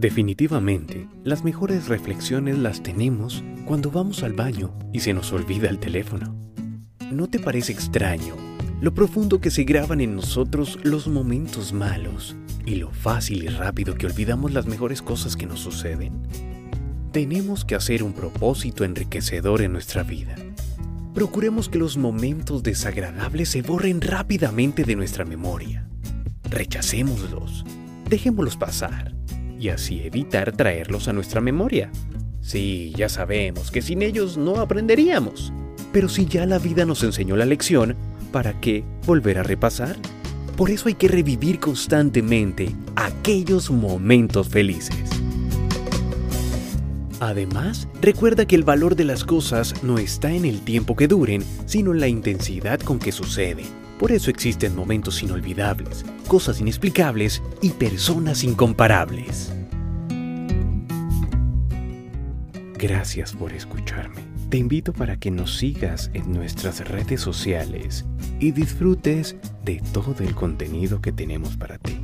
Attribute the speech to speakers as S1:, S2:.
S1: Definitivamente, las mejores reflexiones las tenemos cuando vamos al baño y se nos olvida el teléfono. ¿No te parece extraño lo profundo que se graban en nosotros los momentos malos y lo fácil y rápido que olvidamos las mejores cosas que nos suceden? Tenemos que hacer un propósito enriquecedor en nuestra vida. Procuremos que los momentos desagradables se borren rápidamente de nuestra memoria. Rechacémoslos, dejémoslos pasar y así evitar traerlos a nuestra memoria. Sí, ya sabemos que sin ellos no aprenderíamos, pero si ya la vida nos enseñó la lección, ¿para qué volver a repasar? Por eso hay que revivir constantemente aquellos momentos felices. Además, recuerda que el valor de las cosas no está en el tiempo que duren, sino en la intensidad con que suceden. Por eso existen momentos inolvidables, cosas inexplicables y personas incomparables. Gracias por escucharme. Te invito para que nos sigas en nuestras redes sociales y disfrutes de todo el contenido que tenemos para ti.